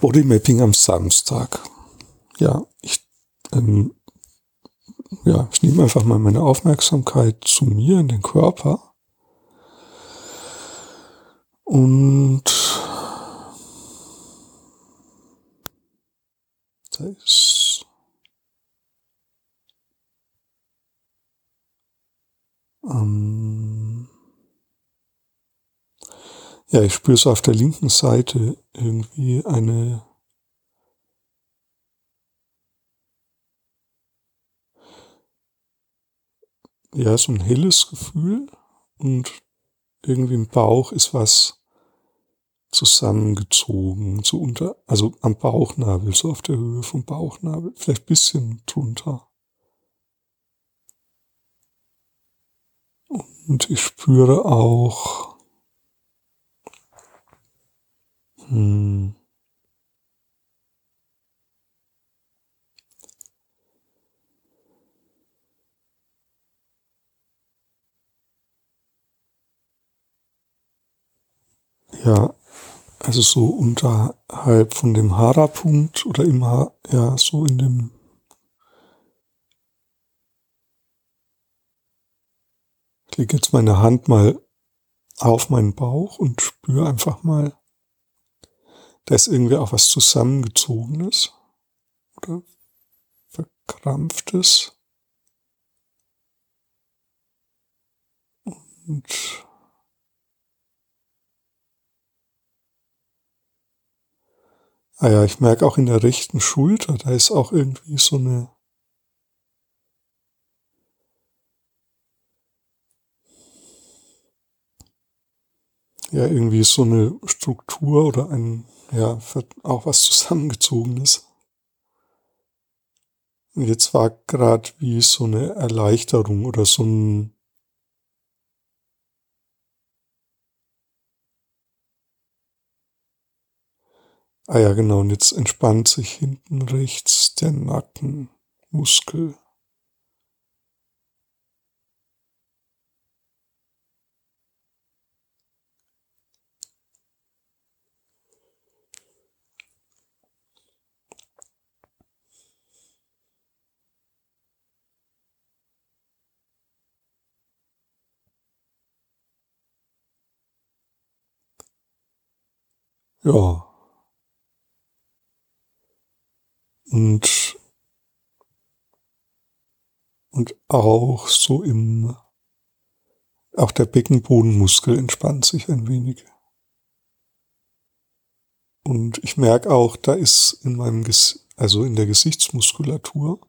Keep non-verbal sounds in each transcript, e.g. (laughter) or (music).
Bodymapping am Samstag. Ja, ich, ähm, ja, ich nehme einfach mal meine Aufmerksamkeit zu mir in den Körper und da ist ähm, ja, ich spüre so auf der linken Seite irgendwie eine ja, so ein helles Gefühl und irgendwie im Bauch ist was zusammengezogen, so unter, also am Bauchnabel, so auf der Höhe vom Bauchnabel, vielleicht bisschen drunter. Und ich spüre auch Ja, also so unterhalb von dem Hara-Punkt oder im Haar, ja, so in dem Ich lege jetzt meine Hand mal auf meinen Bauch und spüre einfach mal, da ist irgendwie auch was zusammengezogenes oder verkrampftes. Und ah ja, ich merke auch in der rechten Schulter, da ist auch irgendwie so eine ja irgendwie so eine Struktur oder ein ja, auch was zusammengezogenes. Und jetzt war gerade wie so eine Erleichterung oder so ein Ah ja, genau, und jetzt entspannt sich hinten rechts der Nackenmuskel. Ja. Und, und auch so im, auch der Beckenbodenmuskel entspannt sich ein wenig. Und ich merke auch, da ist in meinem, Ges also in der Gesichtsmuskulatur,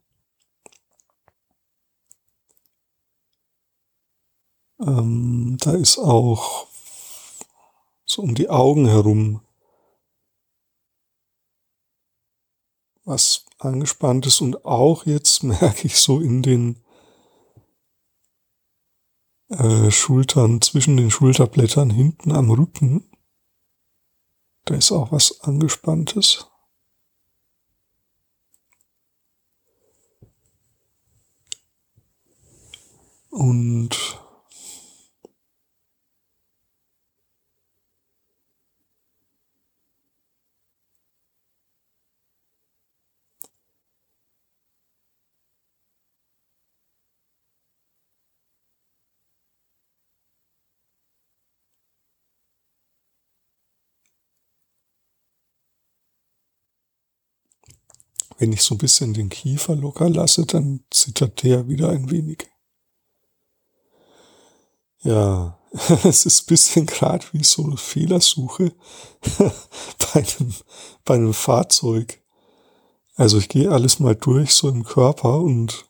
ähm, da ist auch so um die Augen herum was angespannt ist und auch jetzt (laughs) merke ich so in den äh, Schultern, zwischen den Schulterblättern hinten am Rücken, da ist auch was angespanntes. Und Wenn ich so ein bisschen den Kiefer locker lasse, dann zittert der wieder ein wenig. Ja, (laughs) es ist ein bisschen gerade wie so eine Fehlersuche (laughs) bei einem, bei einem Fahrzeug. Also ich gehe alles mal durch, so im Körper und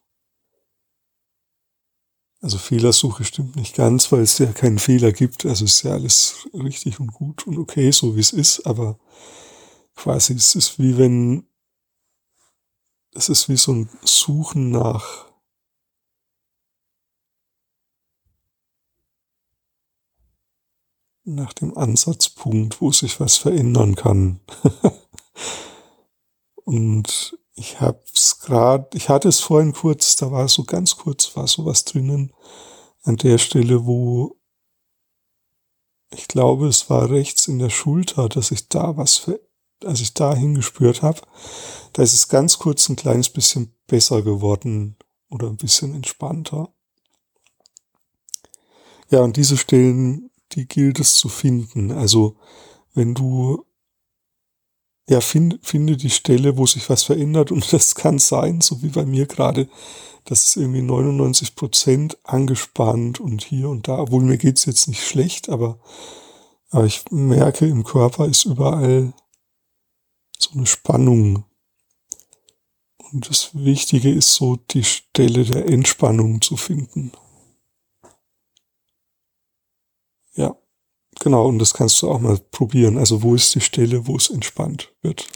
also Fehlersuche stimmt nicht ganz, weil es ja keinen Fehler gibt. Also ist ja alles richtig und gut und okay, so wie es ist, aber quasi es ist wie wenn es ist wie so ein Suchen nach nach dem Ansatzpunkt, wo sich was verändern kann. (laughs) und ich hab's gerade, ich hatte es vorhin kurz, da war so ganz kurz, war sowas drinnen an der Stelle, wo ich glaube, es war rechts in der Schulter, dass sich da was verändert als ich da hingespürt habe, da ist es ganz kurz ein kleines bisschen besser geworden oder ein bisschen entspannter. Ja, und diese Stellen, die gilt es zu finden. Also wenn du ja, find, finde die Stelle, wo sich was verändert und (laughs) das kann sein, so wie bei mir gerade, das ist irgendwie 99 Prozent angespannt und hier und da, obwohl mir geht's jetzt nicht schlecht, aber, aber ich merke, im Körper ist überall so eine Spannung. Und das Wichtige ist so, die Stelle der Entspannung zu finden. Ja. Genau, und das kannst du auch mal probieren. Also wo ist die Stelle, wo es entspannt wird?